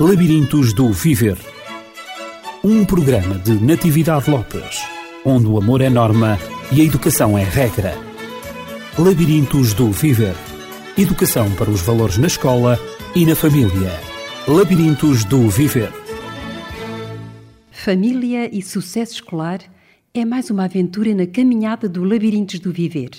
Labirintos do Viver. Um programa de Natividade Lopes, onde o amor é norma e a educação é regra. Labirintos do Viver. Educação para os valores na escola e na família. Labirintos do Viver. Família e sucesso escolar é mais uma aventura na caminhada do Labirintos do Viver.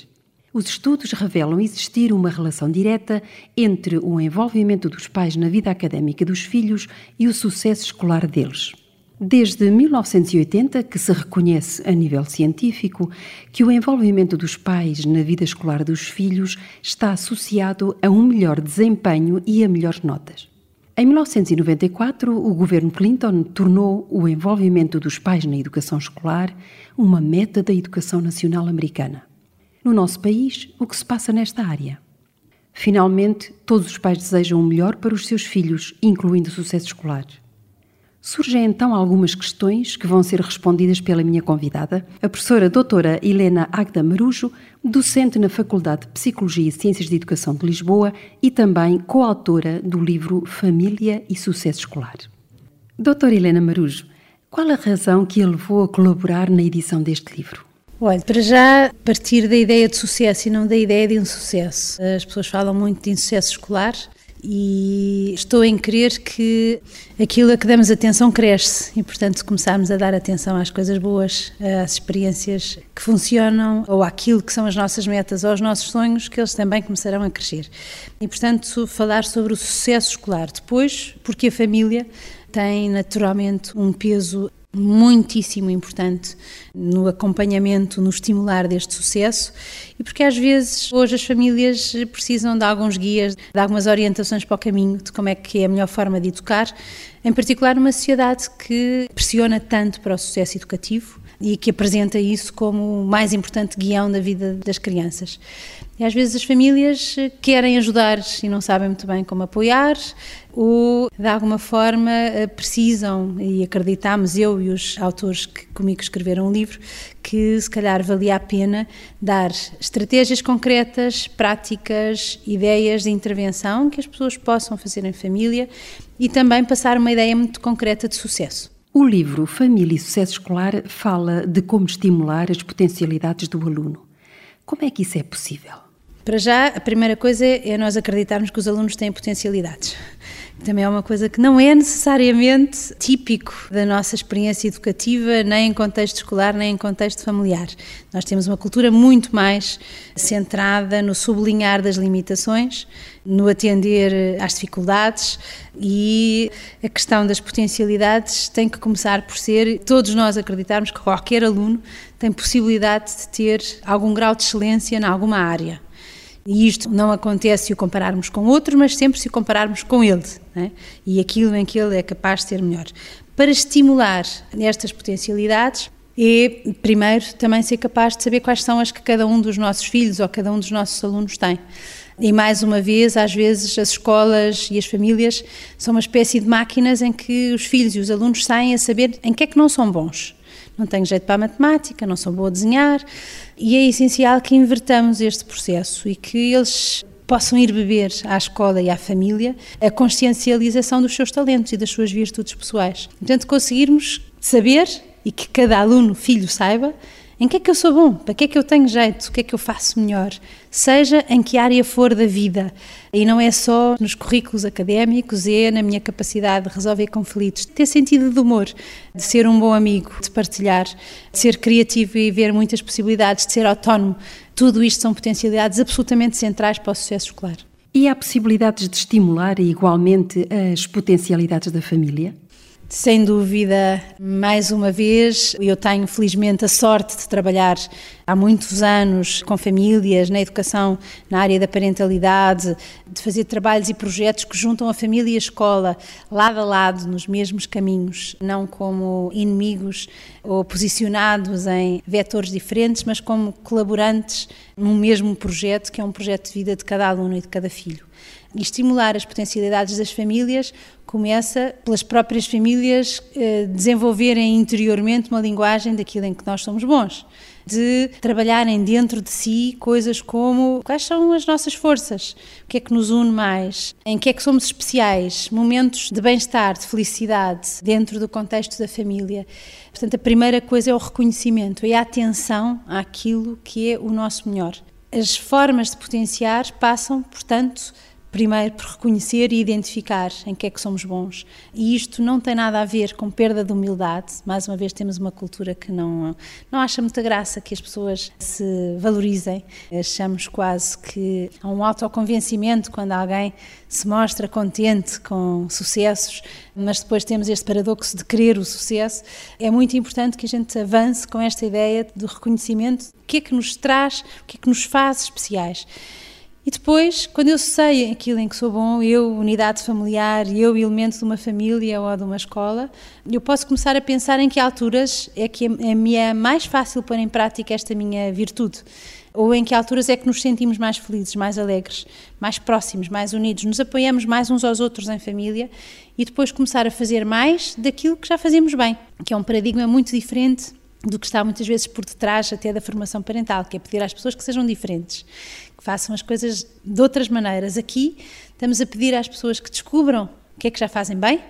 Os estudos revelam existir uma relação direta entre o envolvimento dos pais na vida académica dos filhos e o sucesso escolar deles. Desde 1980 que se reconhece a nível científico que o envolvimento dos pais na vida escolar dos filhos está associado a um melhor desempenho e a melhores notas. Em 1994, o governo Clinton tornou o envolvimento dos pais na educação escolar uma meta da educação nacional americana no nosso país o que se passa nesta área. Finalmente, todos os pais desejam o melhor para os seus filhos, incluindo o sucesso escolar. Surgem então algumas questões que vão ser respondidas pela minha convidada, a professora doutora Helena Agda Marujo, docente na Faculdade de Psicologia e Ciências de Educação de Lisboa e também coautora do livro Família e Sucesso Escolar. Doutora Helena Marujo, qual a razão que a levou a colaborar na edição deste livro? Olha, para já partir da ideia de sucesso e não da ideia de insucesso. As pessoas falam muito de insucesso escolar e estou em crer que aquilo a que damos atenção cresce e, portanto, se começarmos a dar atenção às coisas boas, às experiências que funcionam ou àquilo que são as nossas metas ou aos nossos sonhos, que eles também começarão a crescer. E, portanto, falar sobre o sucesso escolar. Depois, porque a família tem naturalmente um peso muitíssimo importante no acompanhamento, no estimular deste sucesso e porque às vezes hoje as famílias precisam de alguns guias, de algumas orientações para o caminho de como é que é a melhor forma de educar, em particular numa sociedade que pressiona tanto para o sucesso educativo e que apresenta isso como o mais importante guião da vida das crianças. E às vezes as famílias querem ajudar e não sabem muito bem como apoiar, ou de alguma forma precisam, e acreditamos, eu e os autores que comigo escreveram o livro, que se calhar valia a pena dar estratégias concretas, práticas, ideias de intervenção que as pessoas possam fazer em família e também passar uma ideia muito concreta de sucesso. O livro Família e Sucesso Escolar fala de como estimular as potencialidades do aluno. Como é que isso é possível? Para já, a primeira coisa é nós acreditarmos que os alunos têm potencialidades. Também é uma coisa que não é necessariamente típico da nossa experiência educativa, nem em contexto escolar, nem em contexto familiar. Nós temos uma cultura muito mais centrada no sublinhar das limitações, no atender às dificuldades e a questão das potencialidades tem que começar por ser todos nós acreditarmos que qualquer aluno tem possibilidade de ter algum grau de excelência em alguma área. E isto não acontece se o compararmos com outro, mas sempre se o compararmos com ele, né? e aquilo em que ele é capaz de ser melhor. Para estimular estas potencialidades, é, primeiro, também ser capaz de saber quais são as que cada um dos nossos filhos ou cada um dos nossos alunos tem. E mais uma vez, às vezes, as escolas e as famílias são uma espécie de máquinas em que os filhos e os alunos saem a saber em que é que não são bons não tenho jeito para a matemática, não sou boa a desenhar, e é essencial que invertamos este processo e que eles possam ir beber à escola e à família a consciencialização dos seus talentos e das suas virtudes pessoais. Portanto, conseguirmos saber e que cada aluno, filho, saiba em que é que eu sou bom? Para que é que eu tenho jeito? O que é que eu faço melhor? Seja em que área for da vida. E não é só nos currículos académicos, é na minha capacidade de resolver conflitos, de ter sentido de humor, de ser um bom amigo, de partilhar, de ser criativo e ver muitas possibilidades, de ser autónomo. Tudo isto são potencialidades absolutamente centrais para o sucesso escolar. E há possibilidades de estimular igualmente as potencialidades da família? Sem dúvida, mais uma vez, eu tenho felizmente a sorte de trabalhar há muitos anos com famílias, na educação, na área da parentalidade, de fazer trabalhos e projetos que juntam a família e a escola lado a lado, nos mesmos caminhos, não como inimigos ou posicionados em vetores diferentes, mas como colaborantes num mesmo projeto, que é um projeto de vida de cada aluno e de cada filho. E estimular as potencialidades das famílias começa pelas próprias famílias eh, desenvolverem interiormente uma linguagem daquilo em que nós somos bons. de trabalharem dentro de si coisas como quais são as nossas forças, o que é que nos une mais, em que é que somos especiais, momentos de bem-estar, de felicidade dentro do contexto da família. Portanto, a primeira coisa é o reconhecimento, é a atenção àquilo que é o nosso melhor. As formas de potenciar passam, portanto, primeiro por reconhecer e identificar em que é que somos bons. E isto não tem nada a ver com perda de humildade. Mais uma vez temos uma cultura que não não acha muita graça que as pessoas se valorizem. Achamos quase que há um autoconvencimento quando alguém se mostra contente com sucessos, mas depois temos este paradoxo de querer o sucesso. É muito importante que a gente avance com esta ideia do reconhecimento, o que é que nos traz, o que é que nos faz especiais. E depois, quando eu sei aquilo em que sou bom, eu, unidade familiar, eu, elemento de uma família ou de uma escola, eu posso começar a pensar em que alturas é que é me é mais fácil pôr em prática esta minha virtude. Ou em que alturas é que nos sentimos mais felizes, mais alegres, mais próximos, mais unidos, nos apoiamos mais uns aos outros em família e depois começar a fazer mais daquilo que já fazemos bem, que é um paradigma muito diferente do que está muitas vezes por detrás até da formação parental, que é pedir às pessoas que sejam diferentes, façam as coisas de outras maneiras. Aqui estamos a pedir às pessoas que descubram o que é que já fazem bem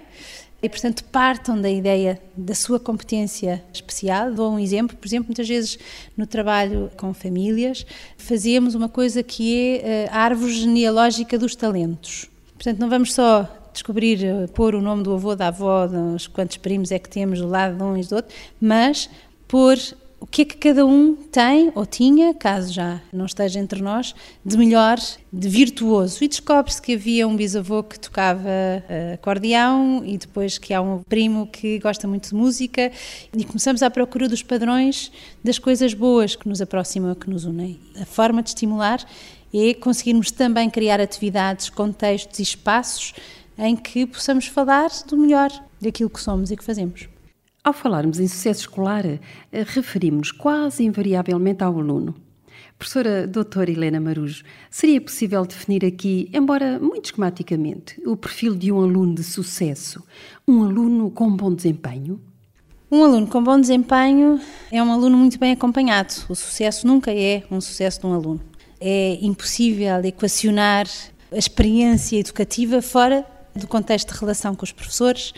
e, portanto, partam da ideia da sua competência especial. Dou um exemplo, por exemplo, muitas vezes no trabalho com famílias, fazemos uma coisa que é eh, a árvore genealógica dos talentos. Portanto, não vamos só descobrir, eh, pôr o nome do avô, da avó, dos quantos primos é que temos do lado de um e do outro, mas pôr o que é que cada um tem ou tinha, caso já não esteja entre nós, de melhor, de virtuoso. E descobre-se que havia um bisavô que tocava uh, acordeão e depois que há um primo que gosta muito de música e começamos à procura dos padrões das coisas boas que nos aproximam, que nos unem. A forma de estimular é conseguirmos também criar atividades, contextos e espaços em que possamos falar do melhor daquilo que somos e que fazemos. Ao falarmos em sucesso escolar, eh, referimos quase invariavelmente ao aluno. Professora doutora Helena Marujo, seria possível definir aqui, embora muito esquematicamente, o perfil de um aluno de sucesso, um aluno com bom desempenho? Um aluno com bom desempenho é um aluno muito bem acompanhado. O sucesso nunca é um sucesso de um aluno. É impossível equacionar a experiência educativa fora do contexto de relação com os professores,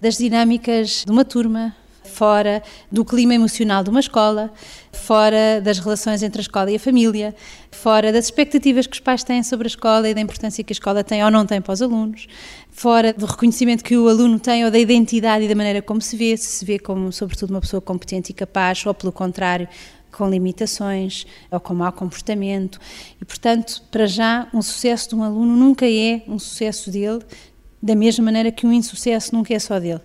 das dinâmicas de uma turma, fora do clima emocional de uma escola, fora das relações entre a escola e a família, fora das expectativas que os pais têm sobre a escola e da importância que a escola tem ou não tem para os alunos, fora do reconhecimento que o aluno tem ou da identidade e da maneira como se vê, se se vê como, sobretudo, uma pessoa competente e capaz, ou pelo contrário, com limitações ou com mau comportamento. E, portanto, para já, um sucesso de um aluno nunca é um sucesso dele, da mesma maneira que um insucesso nunca é só dele.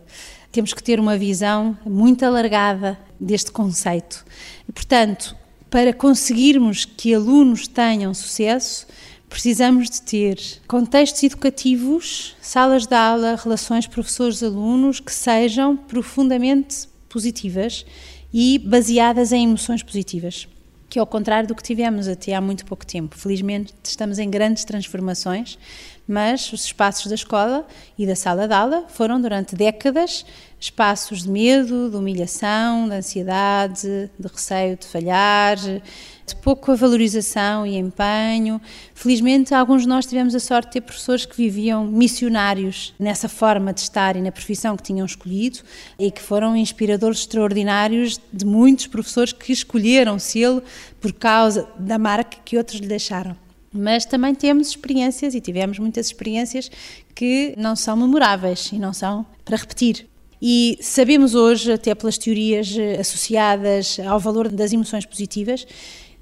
Temos que ter uma visão muito alargada deste conceito. E, portanto, para conseguirmos que alunos tenham sucesso, precisamos de ter contextos educativos, salas de aula, relações professores-alunos que sejam profundamente positivas e baseadas em emoções positivas que é ao contrário do que tivemos até há muito pouco tempo. Felizmente estamos em grandes transformações, mas os espaços da escola e da sala de aula foram durante décadas espaços de medo, de humilhação, de ansiedade, de receio de falhar, de pouca valorização e empenho. Felizmente, alguns de nós tivemos a sorte de ter professores que viviam missionários nessa forma de estar e na profissão que tinham escolhido e que foram inspiradores extraordinários de muitos professores que escolheram sê-lo por causa da marca que outros lhe deixaram mas também temos experiências e tivemos muitas experiências que não são memoráveis e não são para repetir. E sabemos hoje, até pelas teorias eh, associadas ao valor das emoções positivas,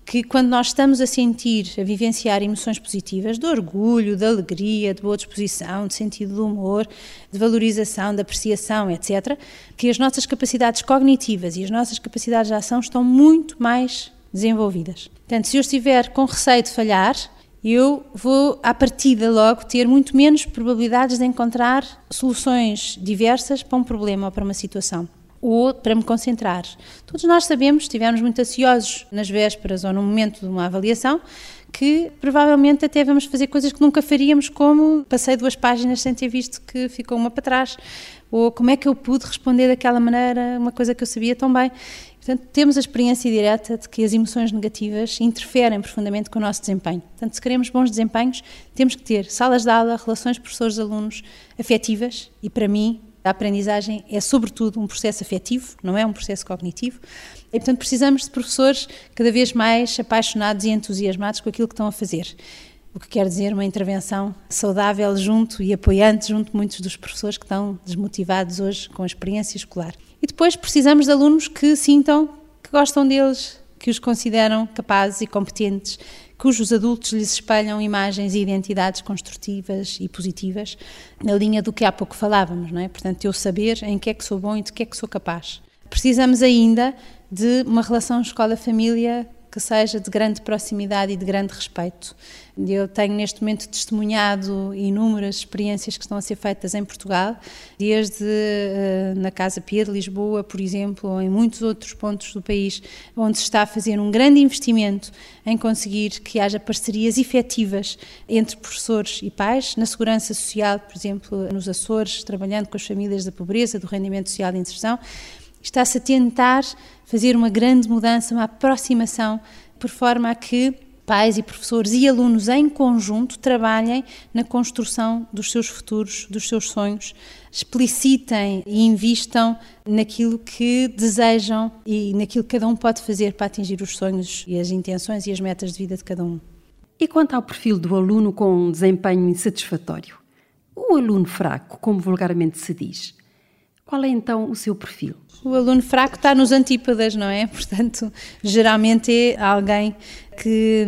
que quando nós estamos a sentir, a vivenciar emoções positivas, de orgulho, de alegria, de boa disposição, de sentido do humor, de valorização, de apreciação, etc., que as nossas capacidades cognitivas e as nossas capacidades de ação estão muito mais desenvolvidas. Portanto, se eu estiver com receio de falhar, eu vou, à partida, logo ter muito menos probabilidades de encontrar soluções diversas para um problema ou para uma situação. Ou para me concentrar. Todos nós sabemos, estivemos muito ansiosos nas vésperas ou no momento de uma avaliação, que provavelmente até vamos fazer coisas que nunca faríamos, como passei duas páginas sem ter visto que ficou uma para trás, ou como é que eu pude responder daquela maneira uma coisa que eu sabia tão bem. Portanto, temos a experiência direta de que as emoções negativas interferem profundamente com o nosso desempenho. Portanto, se queremos bons desempenhos, temos que ter salas de aula, relações professores-alunos afetivas e, para mim, a aprendizagem é, sobretudo, um processo afetivo, não é um processo cognitivo. E, portanto, precisamos de professores cada vez mais apaixonados e entusiasmados com aquilo que estão a fazer. O que quer dizer uma intervenção saudável junto e apoiante junto de muitos dos professores que estão desmotivados hoje com a experiência escolar. E depois precisamos de alunos que sintam que gostam deles, que os consideram capazes e competentes, cujos adultos lhes espelham imagens e identidades construtivas e positivas, na linha do que há pouco falávamos, não é? Portanto, eu saber em que é que sou bom e de que é que sou capaz. Precisamos ainda de uma relação escola-família que seja de grande proximidade e de grande respeito. Eu tenho neste momento testemunhado inúmeras experiências que estão a ser feitas em Portugal, desde uh, na Casa Pia de Lisboa, por exemplo, ou em muitos outros pontos do país, onde se está a fazer um grande investimento em conseguir que haja parcerias efetivas entre professores e pais, na segurança social, por exemplo, nos Açores, trabalhando com as famílias da pobreza, do rendimento social de inserção. Está-se a tentar fazer uma grande mudança, uma aproximação, por forma a que pais e professores e alunos em conjunto trabalhem na construção dos seus futuros, dos seus sonhos, explicitem e invistam naquilo que desejam e naquilo que cada um pode fazer para atingir os sonhos e as intenções e as metas de vida de cada um. E quanto ao perfil do aluno com um desempenho insatisfatório? O aluno fraco, como vulgarmente se diz, qual é então o seu perfil? O aluno fraco está nos antípodas, não é? Portanto, geralmente é alguém que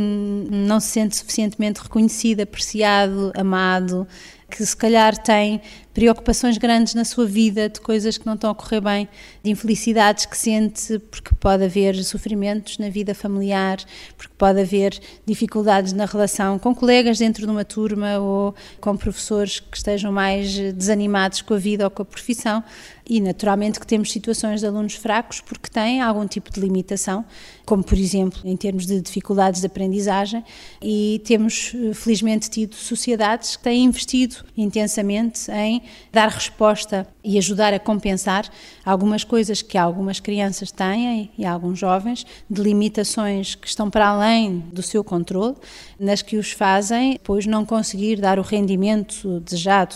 não se sente suficientemente reconhecido, apreciado, amado, que se calhar tem preocupações grandes na sua vida, de coisas que não estão a correr bem, de infelicidades que sente, porque pode haver sofrimentos na vida familiar, porque pode haver dificuldades na relação com colegas dentro de uma turma ou com professores que estejam mais desanimados com a vida ou com a profissão. E naturalmente que temos situações de alunos fracos porque têm algum tipo de limitação, como por exemplo em termos de dificuldades de aprendizagem, e temos felizmente tido sociedades que têm investido intensamente em dar resposta e ajudar a compensar algumas coisas que algumas crianças têm e alguns jovens, de limitações que estão para além do seu controle, nas que os fazem, pois não conseguir dar o rendimento desejado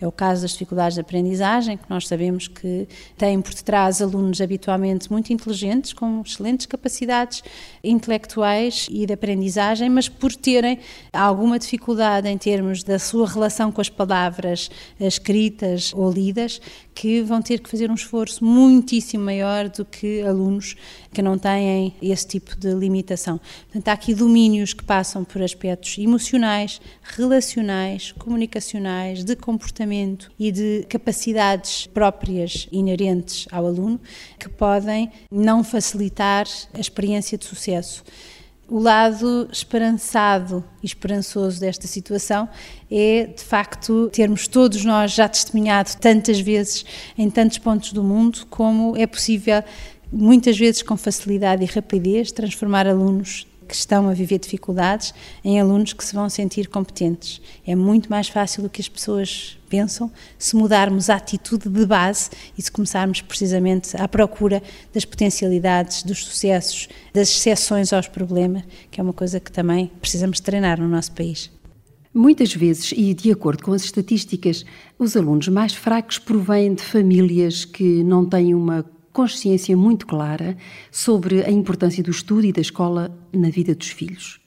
é o caso das dificuldades de aprendizagem, que nós sabemos que têm por detrás alunos habitualmente muito inteligentes, com excelentes capacidades intelectuais e de aprendizagem, mas por terem alguma dificuldade em termos da sua relação com as palavras escritas ou lidas, que vão ter que fazer um esforço muitíssimo maior do que alunos que não têm esse tipo de limitação. Portanto, há aqui domínios que passam por aspectos emocionais, relacionais, comunicacionais, de comportamento e de capacidades próprias inerentes ao aluno que podem não facilitar a experiência de sucesso. O lado esperançado e esperançoso desta situação é, de facto, termos todos nós já testemunhado tantas vezes em tantos pontos do mundo como é possível, muitas vezes com facilidade e rapidez, transformar alunos que estão a viver dificuldades em alunos que se vão sentir competentes. É muito mais fácil do que as pessoas pensam se mudarmos a atitude de base e se começarmos precisamente à procura das potencialidades, dos sucessos, das exceções aos problemas, que é uma coisa que também precisamos treinar no nosso país. Muitas vezes, e de acordo com as estatísticas, os alunos mais fracos provêm de famílias que não têm uma consciência muito clara sobre a importância do estudo e da escola na vida dos filhos.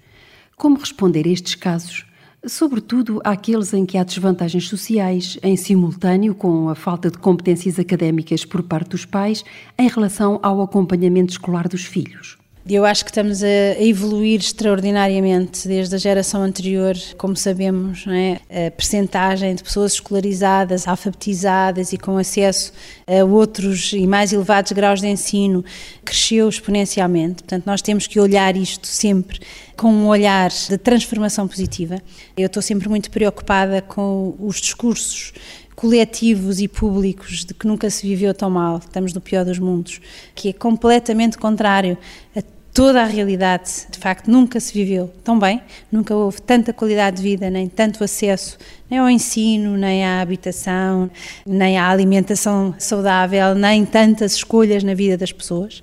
Como responder a estes casos, sobretudo àqueles em que há desvantagens sociais, em simultâneo com a falta de competências académicas por parte dos pais em relação ao acompanhamento escolar dos filhos? Eu acho que estamos a evoluir extraordinariamente desde a geração anterior, como sabemos, é? a percentagem de pessoas escolarizadas, alfabetizadas e com acesso a outros e mais elevados graus de ensino cresceu exponencialmente. Portanto, nós temos que olhar isto sempre com um olhar de transformação positiva. Eu estou sempre muito preocupada com os discursos coletivos e públicos de que nunca se viveu tão mal, estamos no pior dos mundos, que é completamente contrário a toda a realidade. De facto, nunca se viveu tão bem, nunca houve tanta qualidade de vida, nem tanto acesso, nem ao ensino, nem à habitação, nem à alimentação saudável, nem tantas escolhas na vida das pessoas.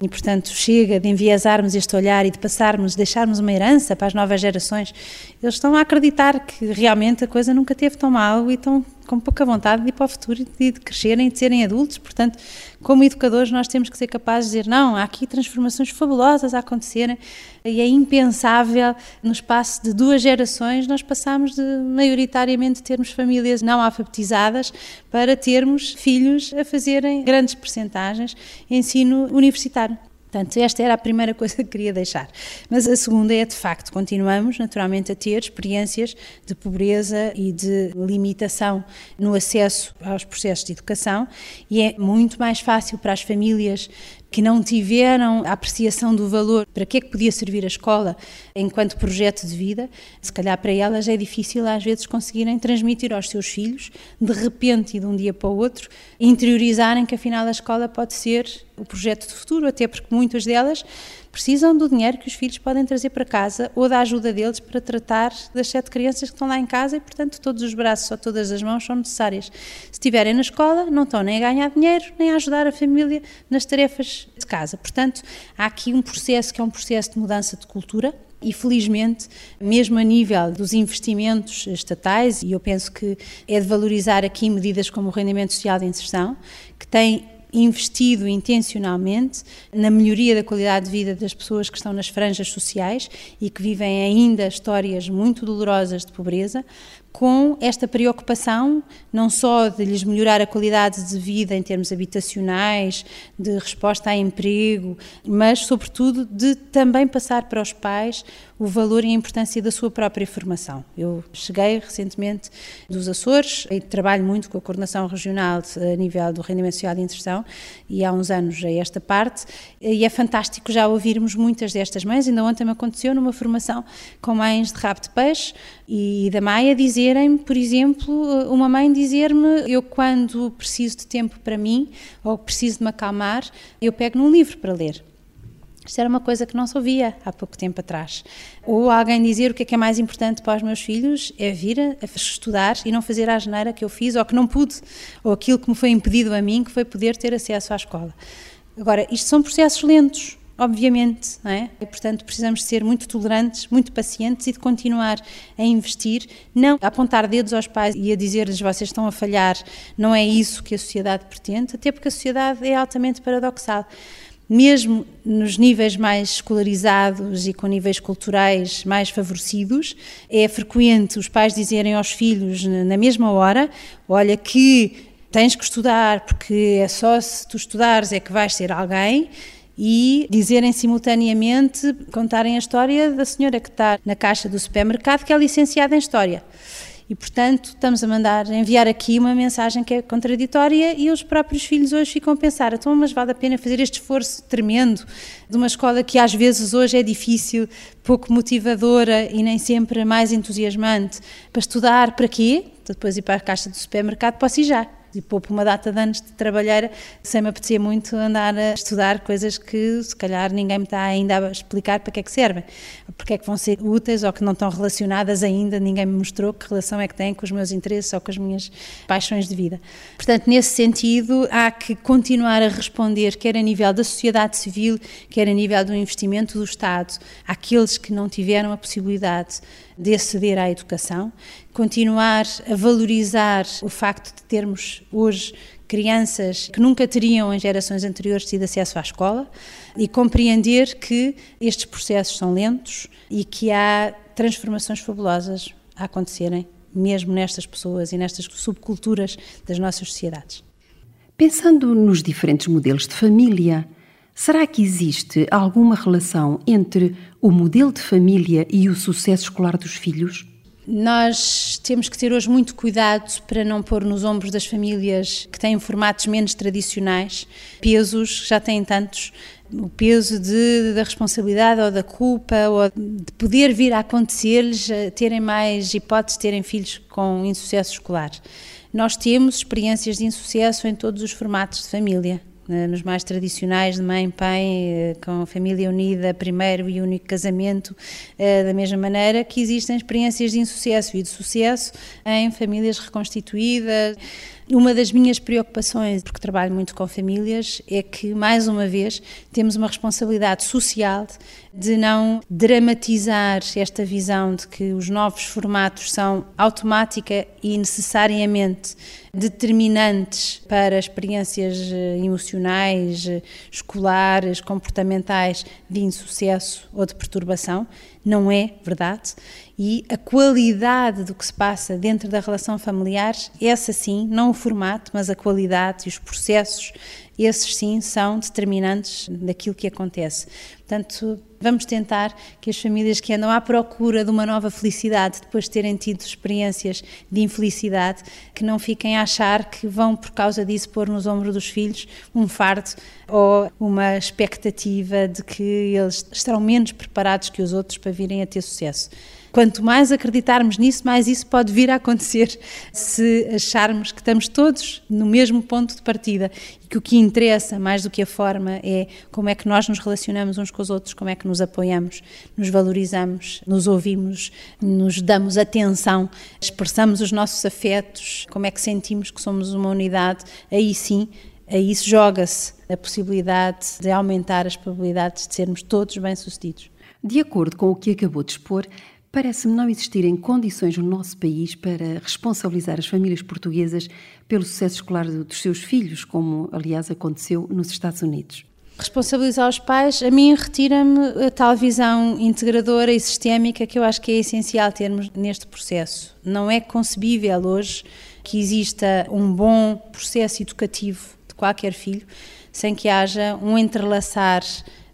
E, portanto, chega de enviesarmos este olhar e de passarmos, deixarmos uma herança para as novas gerações. Eles estão a acreditar que realmente a coisa nunca teve tão mal e estão com pouca vontade de ir para o futuro e de crescerem e de serem adultos. Portanto, como educadores, nós temos que ser capazes de dizer: não, há aqui transformações fabulosas a acontecerem e é impensável, no espaço de duas gerações, nós passamos de maioritariamente termos famílias não alfabetizadas para termos filhos a fazerem grandes percentagens ensino universitário. Portanto, esta era a primeira coisa que queria deixar. Mas a segunda é, de facto, continuamos naturalmente a ter experiências de pobreza e de limitação no acesso aos processos de educação e é muito mais fácil para as famílias que não tiveram a apreciação do valor, para que é que podia servir a escola enquanto projeto de vida, se calhar para elas é difícil às vezes conseguirem transmitir aos seus filhos, de repente e de um dia para o outro, interiorizarem que afinal a escola pode ser o projeto de futuro, até porque muitas delas precisam do dinheiro que os filhos podem trazer para casa ou da ajuda deles para tratar das sete crianças que estão lá em casa e, portanto, todos os braços ou todas as mãos são necessárias. Se estiverem na escola, não estão nem a ganhar dinheiro, nem a ajudar a família nas tarefas de casa. Portanto, há aqui um processo que é um processo de mudança de cultura, e felizmente, mesmo a nível dos investimentos estatais, e eu penso que é de valorizar aqui medidas como o rendimento social de inserção, que tem investido intencionalmente na melhoria da qualidade de vida das pessoas que estão nas franjas sociais e que vivem ainda histórias muito dolorosas de pobreza, com esta preocupação não só de lhes melhorar a qualidade de vida em termos habitacionais, de resposta a emprego, mas sobretudo de também passar para os pais o valor e a importância da sua própria formação. Eu cheguei recentemente dos Açores e trabalho muito com a coordenação regional a nível do rendimento social de inserção e há uns anos a esta parte e é fantástico já ouvirmos muitas destas mães, ainda ontem me aconteceu numa formação com mães de rabo de peixe e da Maia dizerem, por exemplo, uma mãe dizer-me, eu quando preciso de tempo para mim ou preciso de me acalmar, eu pego num livro para ler. Isto era uma coisa que não se ouvia há pouco tempo atrás. Ou alguém dizer o que é que é mais importante para os meus filhos é vir a estudar e não fazer a asneira que eu fiz ou que não pude, ou aquilo que me foi impedido a mim, que foi poder ter acesso à escola. Agora, isto são processos lentos, obviamente, não é? E, portanto, precisamos ser muito tolerantes, muito pacientes e de continuar a investir, não a apontar dedos aos pais e a dizer-lhes vocês estão a falhar, não é isso que a sociedade pretende, até porque a sociedade é altamente paradoxal mesmo nos níveis mais escolarizados e com níveis culturais mais favorecidos, é frequente os pais dizerem aos filhos na mesma hora: Olha, que tens que estudar, porque é só se tu estudares é que vais ser alguém. E dizerem simultaneamente, contarem a história da senhora que está na caixa do supermercado, que é licenciada em História. E, portanto, estamos a mandar enviar aqui uma mensagem que é contraditória e os próprios filhos hoje ficam a pensar, então, mas vale a pena fazer este esforço tremendo de uma escola que às vezes hoje é difícil, pouco motivadora e nem sempre mais entusiasmante, para estudar para quê? Depois ir para a caixa do supermercado, posso ir já e poupo uma data de anos de trabalhar sem me apetecer muito andar a estudar coisas que se calhar ninguém me está ainda a explicar para que é que servem, porque é que vão ser úteis ou que não estão relacionadas ainda, ninguém me mostrou que relação é que têm com os meus interesses ou com as minhas paixões de vida. Portanto, nesse sentido, há que continuar a responder, quer a nível da sociedade civil, quer a nível do investimento do Estado, àqueles que não tiveram a possibilidade de aceder à educação, continuar a valorizar o facto de termos hoje crianças que nunca teriam em gerações anteriores tido acesso à escola e compreender que estes processos são lentos e que há transformações fabulosas a acontecerem mesmo nestas pessoas e nestas subculturas das nossas sociedades. Pensando nos diferentes modelos de família, será que existe alguma relação entre o modelo de família e o sucesso escolar dos filhos? Nós temos que ter hoje muito cuidado para não pôr nos ombros das famílias que têm formatos menos tradicionais pesos, já têm tantos, o peso de, da responsabilidade ou da culpa ou de poder vir a acontecer-lhes terem mais hipóteses de terem filhos com insucesso escolar. Nós temos experiências de insucesso em todos os formatos de família. Né, nos mais tradicionais de mãe, pai, eh, com família unida, primeiro e único casamento, eh, da mesma maneira que existem experiências de insucesso e de sucesso em famílias reconstituídas. Uma das minhas preocupações, porque trabalho muito com famílias, é que, mais uma vez, temos uma responsabilidade social de não dramatizar esta visão de que os novos formatos são automática e necessariamente determinantes para experiências eh, emocionais, eh, escolares, comportamentais de insucesso ou de perturbação. Não é verdade. E a qualidade do que se passa dentro da relação familiar, essa sim, não o formato, mas a qualidade e os processos, esses sim são determinantes daquilo que acontece. Portanto, vamos tentar que as famílias que andam à procura de uma nova felicidade, depois de terem tido experiências de infelicidade, que não fiquem a achar que vão, por causa disso, pôr nos ombros dos filhos um fardo ou uma expectativa de que eles estarão menos preparados que os outros para virem a ter sucesso. Quanto mais acreditarmos nisso, mais isso pode vir a acontecer se acharmos que estamos todos no mesmo ponto de partida e que o que interessa, mais do que a forma, é como é que nós nos relacionamos uns com os outros, como é que nos apoiamos, nos valorizamos, nos ouvimos, nos damos atenção, expressamos os nossos afetos, como é que sentimos que somos uma unidade, aí sim aí se joga-se a possibilidade de aumentar as probabilidades de sermos todos bem-sucedidos. De acordo com o que acabou de expor, Parece-me não existirem condições no nosso país para responsabilizar as famílias portuguesas pelo sucesso escolar dos seus filhos, como aliás aconteceu nos Estados Unidos. Responsabilizar os pais, a mim retira-me a tal visão integradora e sistémica que eu acho que é essencial termos neste processo. Não é concebível hoje que exista um bom processo educativo de qualquer filho sem que haja um entrelaçar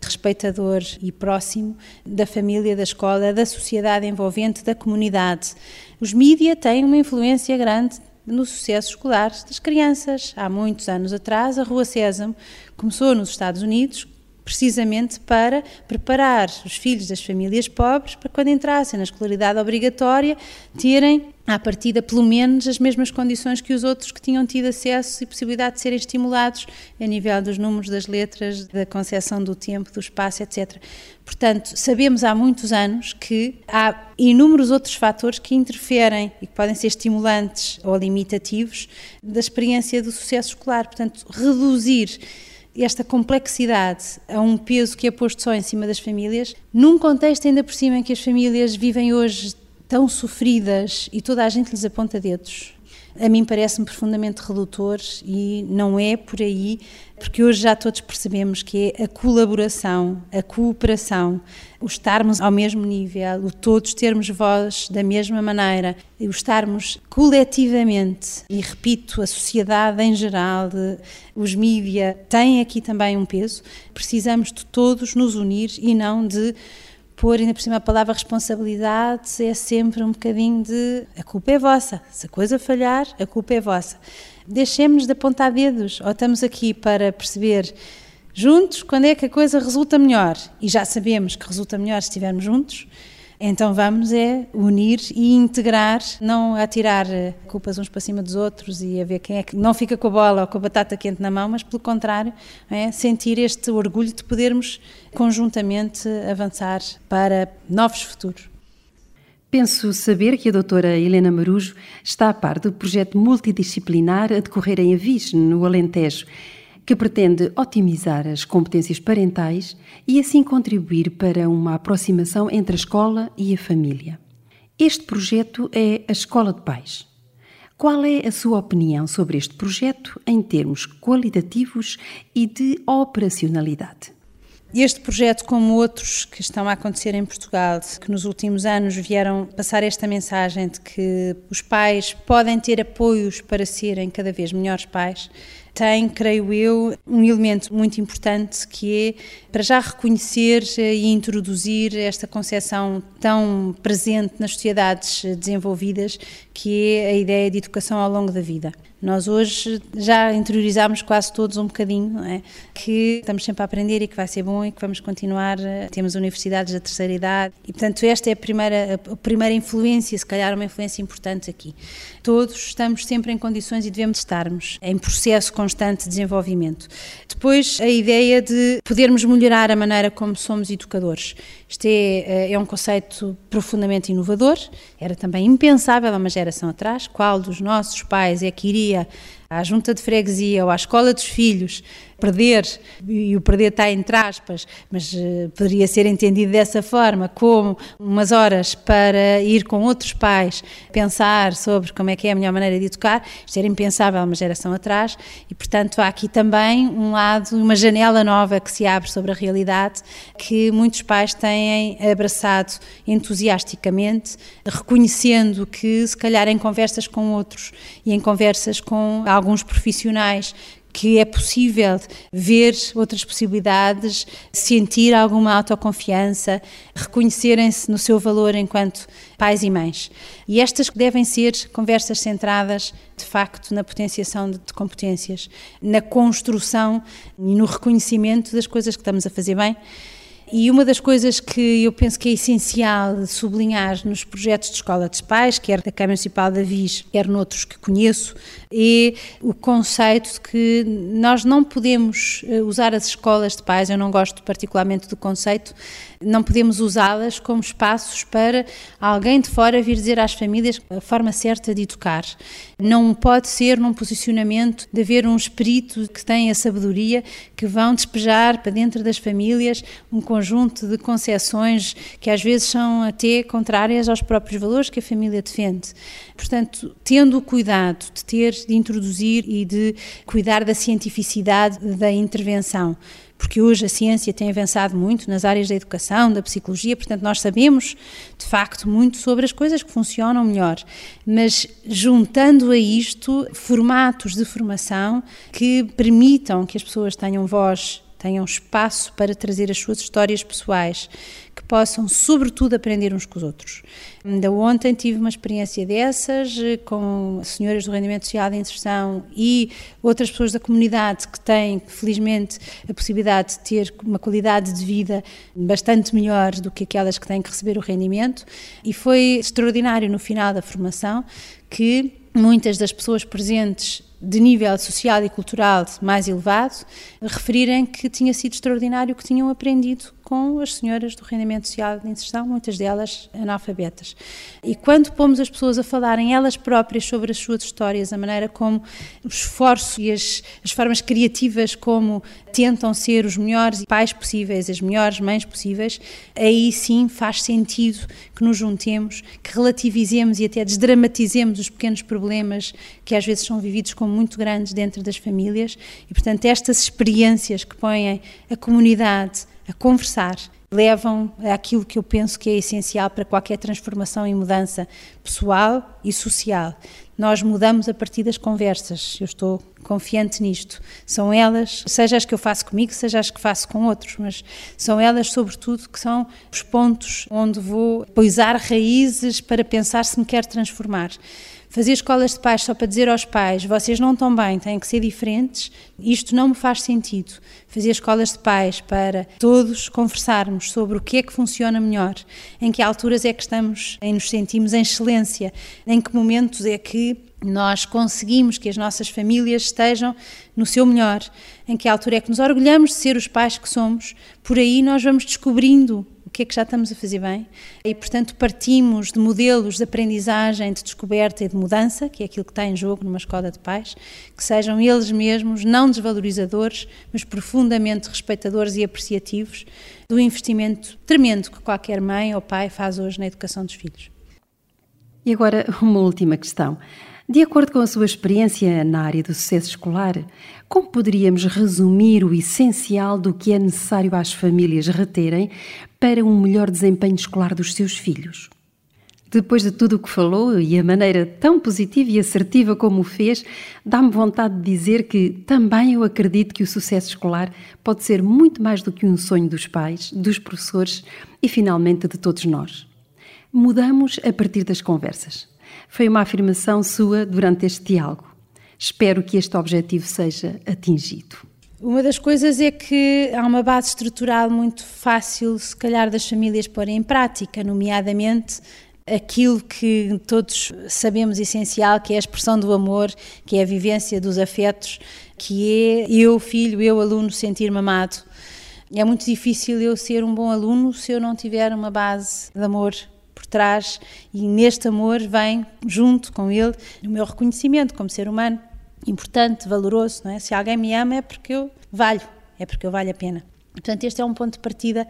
respeitador e próximo da família, da escola, da sociedade envolvente, da comunidade. Os mídias têm uma influência grande no sucesso escolar das crianças. Há muitos anos atrás, a Rua Sésamo começou nos Estados Unidos precisamente para preparar os filhos das famílias pobres para quando entrassem na escolaridade obrigatória terem à partida pelo menos as mesmas condições que os outros que tinham tido acesso e possibilidade de serem estimulados a nível dos números, das letras, da concepção do tempo, do espaço, etc. Portanto, sabemos há muitos anos que há inúmeros outros fatores que interferem e que podem ser estimulantes ou limitativos da experiência do sucesso escolar. Portanto, reduzir esta complexidade a um peso que é posto só em cima das famílias, num contexto ainda por cima em que as famílias vivem hoje tão sofridas e toda a gente lhes aponta dedos, a mim parece-me profundamente redutor e não é por aí, porque hoje já todos percebemos que é a colaboração, a cooperação, o estarmos ao mesmo nível, o todos termos voz da mesma maneira, o estarmos coletivamente, e repito, a sociedade em geral, os mídia têm aqui também um peso, precisamos de todos nos unir e não de pôr ainda por cima a palavra responsabilidade é sempre um bocadinho de a culpa é vossa, se a coisa falhar, a culpa é vossa. Deixemos de apontar dedos, ou estamos aqui para perceber juntos quando é que a coisa resulta melhor, e já sabemos que resulta melhor se estivermos juntos, então vamos é unir e integrar, não atirar eh, culpas uns para cima dos outros e a ver quem é que não fica com a bola ou com a batata quente na mão, mas pelo contrário, é sentir este orgulho de podermos conjuntamente avançar para novos futuros. Penso saber que a doutora Helena Marujo está a par do projeto multidisciplinar a decorrer em Avis, no Alentejo, que pretende otimizar as competências parentais e assim contribuir para uma aproximação entre a escola e a família. Este projeto é a Escola de Pais. Qual é a sua opinião sobre este projeto em termos qualitativos e de operacionalidade? Este projeto, como outros que estão a acontecer em Portugal, que nos últimos anos vieram passar esta mensagem de que os pais podem ter apoios para serem cada vez melhores pais, tem, creio eu, um elemento muito importante que é para já reconhecer e introduzir esta concepção tão presente nas sociedades desenvolvidas, que é a ideia de educação ao longo da vida. Nós hoje já interiorizámos quase todos um bocadinho, é? que estamos sempre a aprender e que vai ser bom e que vamos continuar. Temos universidades da terceira idade e, portanto, esta é a primeira, a primeira influência, se calhar uma influência importante aqui. Todos estamos sempre em condições e devemos estarmos em processo constante de desenvolvimento. Depois, a ideia de podermos melhorar a maneira como somos educadores. Isto é, é um conceito profundamente inovador, era também impensável há uma geração atrás. Qual dos nossos pais é que iria à junta de freguesia ou à escola dos filhos, perder, e o perder está entre aspas, mas uh, poderia ser entendido dessa forma, como umas horas para ir com outros pais pensar sobre como é que é a melhor maneira de educar, isto era impensável uma geração atrás, e portanto há aqui também um lado, uma janela nova que se abre sobre a realidade, que muitos pais têm abraçado entusiasticamente, reconhecendo que se calhar em conversas com outros e em conversas com alguns profissionais que é possível ver outras possibilidades, sentir alguma autoconfiança, reconhecerem-se no seu valor enquanto pais e mães. E estas devem ser conversas centradas, de facto, na potenciação de competências, na construção e no reconhecimento das coisas que estamos a fazer bem e uma das coisas que eu penso que é essencial sublinhar nos projetos de escola de pais, quer da Câmara Municipal da Viz, quer noutros que conheço, é o conceito de que nós não podemos eh, usar as escolas de pais, eu não gosto particularmente do conceito, não podemos usá-las como espaços para alguém de fora vir dizer às famílias a forma certa de educar. Não pode ser num posicionamento de haver um espírito que tem a sabedoria que vão despejar para dentro das famílias um conjunto de concepções que às vezes são até contrárias aos próprios valores que a família defende. Portanto, tendo o cuidado de ter, de introduzir e de cuidar da cientificidade da intervenção porque hoje a ciência tem avançado muito nas áreas da educação, da psicologia, portanto nós sabemos de facto muito sobre as coisas que funcionam melhor, mas juntando a isto formatos de formação que permitam que as pessoas tenham voz tenham espaço para trazer as suas histórias pessoais, que possam, sobretudo, aprender uns com os outros. Ainda ontem tive uma experiência dessas eh, com senhoras do rendimento social de inserção e outras pessoas da comunidade que têm, felizmente, a possibilidade de ter uma qualidade de vida bastante melhor do que aquelas que têm que receber o rendimento. E foi extraordinário no final da formação que muitas das pessoas presentes de nível social e cultural mais elevado, referirem que tinha sido extraordinário o que tinham aprendido com as senhoras do rendimento social de inserção, muitas delas analfabetas. E quando pomos as pessoas a falarem elas próprias sobre as suas histórias, a maneira como o esforço e as, as formas criativas como tentam ser os melhores pais possíveis, as melhores mães possíveis, aí sim faz sentido que nos juntemos, que relativizemos e até desdramatizemos os pequenos problemas que às vezes são vividos como muito grandes dentro das famílias e, portanto, estas experiências que põem a comunidade a conversar levam àquilo que eu penso que é essencial para qualquer transformação e mudança pessoal e social. Nós mudamos a partir das conversas, eu estou confiante nisto. São elas, seja as que eu faço comigo, seja as que faço com outros, mas são elas, sobretudo, que são os pontos onde vou poisar raízes para pensar se me quero transformar. Fazer escolas de pais só para dizer aos pais, vocês não estão bem, têm que ser diferentes, isto não me faz sentido. Fazer escolas de pais para todos conversarmos sobre o que é que funciona melhor, em que alturas é que estamos, em nos sentimos em excelência, em que momentos é que nós conseguimos que as nossas famílias estejam no seu melhor, em que altura é que nos orgulhamos de ser os pais que somos, por aí nós vamos descobrindo que é que já estamos a fazer bem e, portanto, partimos de modelos de aprendizagem, de descoberta e de mudança, que é aquilo que está em jogo numa escola de pais, que sejam eles mesmos não desvalorizadores, mas profundamente respeitadores e apreciativos do investimento tremendo que qualquer mãe ou pai faz hoje na educação dos filhos. E agora, uma última questão. De acordo com a sua experiência na área do sucesso escolar, como poderíamos resumir o essencial do que é necessário às famílias reterem para um melhor desempenho escolar dos seus filhos? Depois de tudo o que falou e a maneira tão positiva e assertiva como o fez, dá-me vontade de dizer que também eu acredito que o sucesso escolar pode ser muito mais do que um sonho dos pais, dos professores e, finalmente, de todos nós. Mudamos a partir das conversas. Foi uma afirmação sua durante este diálogo. Espero que este objetivo seja atingido. Uma das coisas é que há uma base estrutural muito fácil, se calhar, das famílias porem em prática, nomeadamente aquilo que todos sabemos essencial, que é a expressão do amor, que é a vivência dos afetos, que é eu, filho, eu, aluno, sentir-me amado. É muito difícil eu ser um bom aluno se eu não tiver uma base de amor trás e neste amor vem junto com ele o meu reconhecimento como ser humano importante, valoroso, não é? Se alguém me ama é porque eu valho, é porque eu valho a pena. Portanto, este é um ponto de partida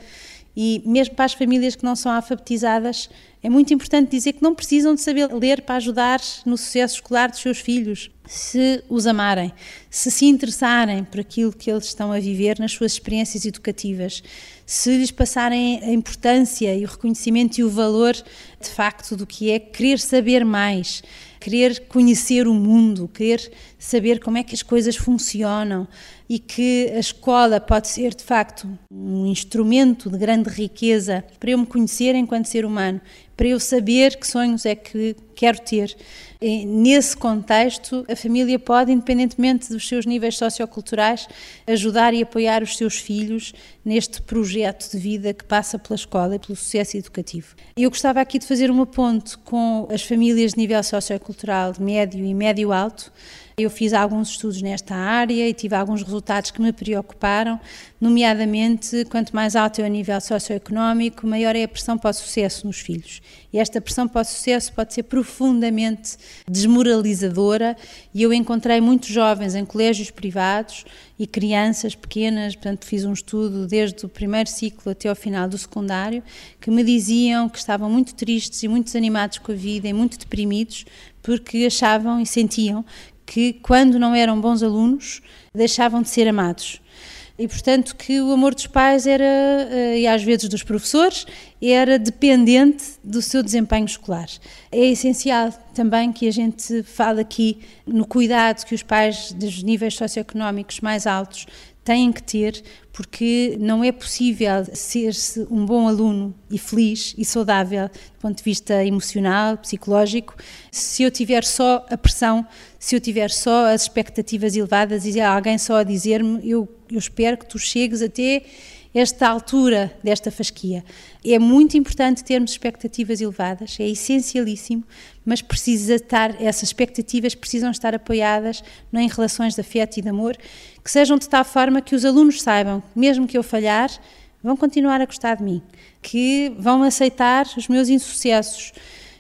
e mesmo para as famílias que não são alfabetizadas, é muito importante dizer que não precisam de saber ler para ajudar no sucesso escolar dos seus filhos, se os amarem, se se interessarem por aquilo que eles estão a viver nas suas experiências educativas, se lhes passarem a importância e o reconhecimento e o valor de facto do que é querer saber mais, querer conhecer o mundo, querer saber como é que as coisas funcionam e que a escola pode ser de facto um instrumento de grande riqueza para eu me conhecer enquanto ser humano, para eu saber que sonhos é que quero ter. E, nesse contexto, a família pode, independentemente dos seus níveis socioculturais, ajudar e apoiar os seus filhos neste projeto de vida que passa pela escola e pelo sucesso educativo. Eu gostava aqui de fazer uma ponte com as famílias de nível sociocultural médio e médio-alto, eu fiz alguns estudos nesta área e tive alguns resultados que me preocuparam, nomeadamente, quanto mais alto é o nível socioeconómico, maior é a pressão para o sucesso nos filhos. E esta pressão para o sucesso pode ser profundamente desmoralizadora e eu encontrei muitos jovens em colégios privados e crianças pequenas, portanto fiz um estudo desde o primeiro ciclo até ao final do secundário, que me diziam que estavam muito tristes e muito desanimados com a vida e muito deprimidos porque achavam e sentiam que, quando não eram bons alunos, deixavam de ser amados. E, portanto, que o amor dos pais era, eh, e às vezes dos professores, era dependente do seu desempenho escolar. É essencial também que a gente fale aqui no cuidado que os pais dos níveis socioeconómicos mais altos têm que ter, porque não é possível ser-se um bom aluno e feliz e saudável do ponto de vista emocional, psicológico, se eu tiver só a pressão, se eu tiver só as expectativas elevadas e alguém só a dizer-me, eu, eu espero que tu chegues até esta altura desta fasquia. É muito importante termos expectativas elevadas, é essencialíssimo, mas precisa estar, essas expectativas precisam estar apoiadas em relações de afeto e de amor, que sejam de tal forma que os alunos saibam, mesmo que eu falhar, vão continuar a gostar de mim, que vão aceitar os meus insucessos.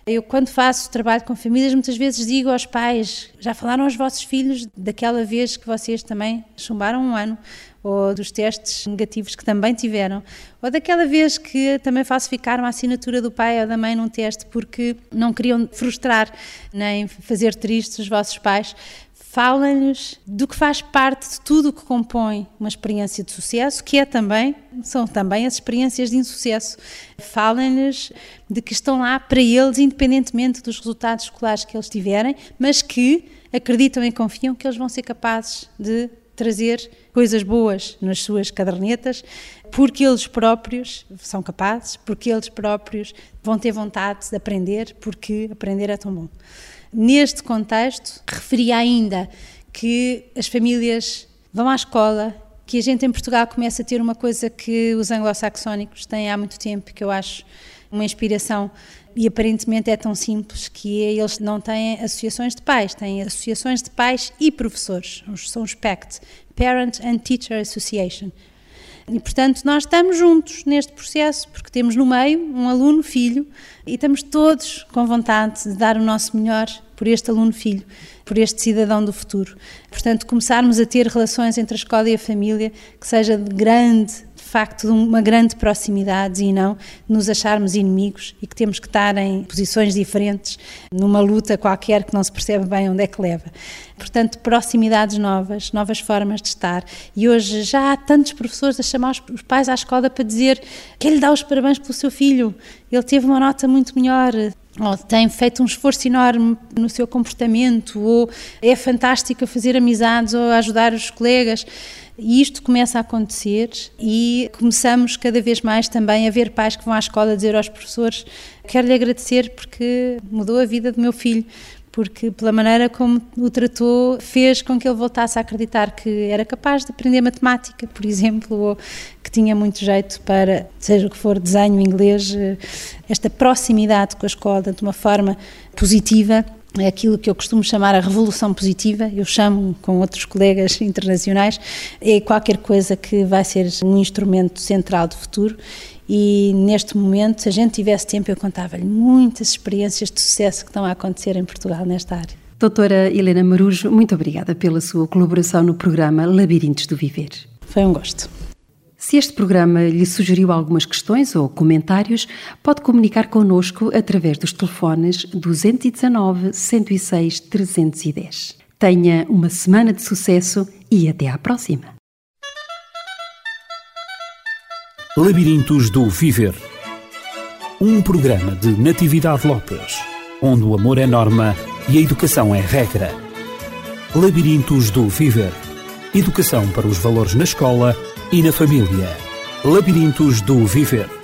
Eu, quando faço trabalho com famílias, muitas vezes digo aos pais: já falaram aos vossos filhos daquela vez que vocês também chumbaram um ano, ou dos testes negativos que também tiveram, ou daquela vez que também falsificaram a assinatura do pai ou da mãe num teste porque não queriam frustrar nem fazer tristes os vossos pais. Falem-nos do que faz parte de tudo o que compõe uma experiência de sucesso, que é também, são também as experiências de insucesso. Falem-nos de que estão lá para eles, independentemente dos resultados escolares que eles tiverem, mas que acreditam e confiam que eles vão ser capazes de trazer coisas boas nas suas cadernetas, porque eles próprios são capazes, porque eles próprios vão ter vontade de aprender, porque aprender é tão bom. Neste contexto, referi ainda que as famílias vão à escola, que a gente em Portugal começa a ter uma coisa que os anglo-saxónicos têm há muito tempo, que eu acho uma inspiração e aparentemente é tão simples que eles não têm associações de pais, têm associações de pais e professores, são os PACT, Parent and Teacher Association. E, portanto, nós estamos juntos neste processo, porque temos no meio um aluno filho e estamos todos com vontade de dar o nosso melhor por este aluno filho, por este cidadão do futuro. Portanto, começarmos a ter relações entre a escola e a família que seja de grande facto de uma grande proximidade e não nos acharmos inimigos e que temos que estar em posições diferentes numa luta qualquer que não se percebe bem onde é que leva. Portanto, proximidades novas, novas formas de estar. E hoje já há tantos professores a chamar os pais à escola para dizer que ele dá os parabéns pelo seu filho, ele teve uma nota muito melhor, ou tem feito um esforço enorme no seu comportamento, ou é fantástico a fazer amizades ou ajudar os colegas. E isto começa a acontecer e começamos cada vez mais também a ver pais que vão à escola dizer aos professores: quero lhe agradecer porque mudou a vida do meu filho, porque pela maneira como o tratou fez com que ele voltasse a acreditar que era capaz de aprender matemática, por exemplo, ou que tinha muito jeito para, seja o que for, desenho inglês, esta proximidade com a escola de uma forma positiva é aquilo que eu costumo chamar a revolução positiva, eu chamo com outros colegas internacionais, é qualquer coisa que vai ser um instrumento central do futuro e neste momento, se a gente tivesse tempo, eu contava-lhe muitas experiências de sucesso que estão a acontecer em Portugal nesta área. Doutora Helena Marujo, muito obrigada pela sua colaboração no programa Labirintos do Viver. Foi um gosto. Se este programa lhe sugeriu algumas questões ou comentários, pode comunicar connosco através dos telefones 219 106 310. Tenha uma semana de sucesso e até à próxima. Labirintos do Viver um programa de Natividade Lopes, onde o amor é norma e a educação é regra. Labirintos do Viver Educação para os valores na escola e na família. Labirintos do Viver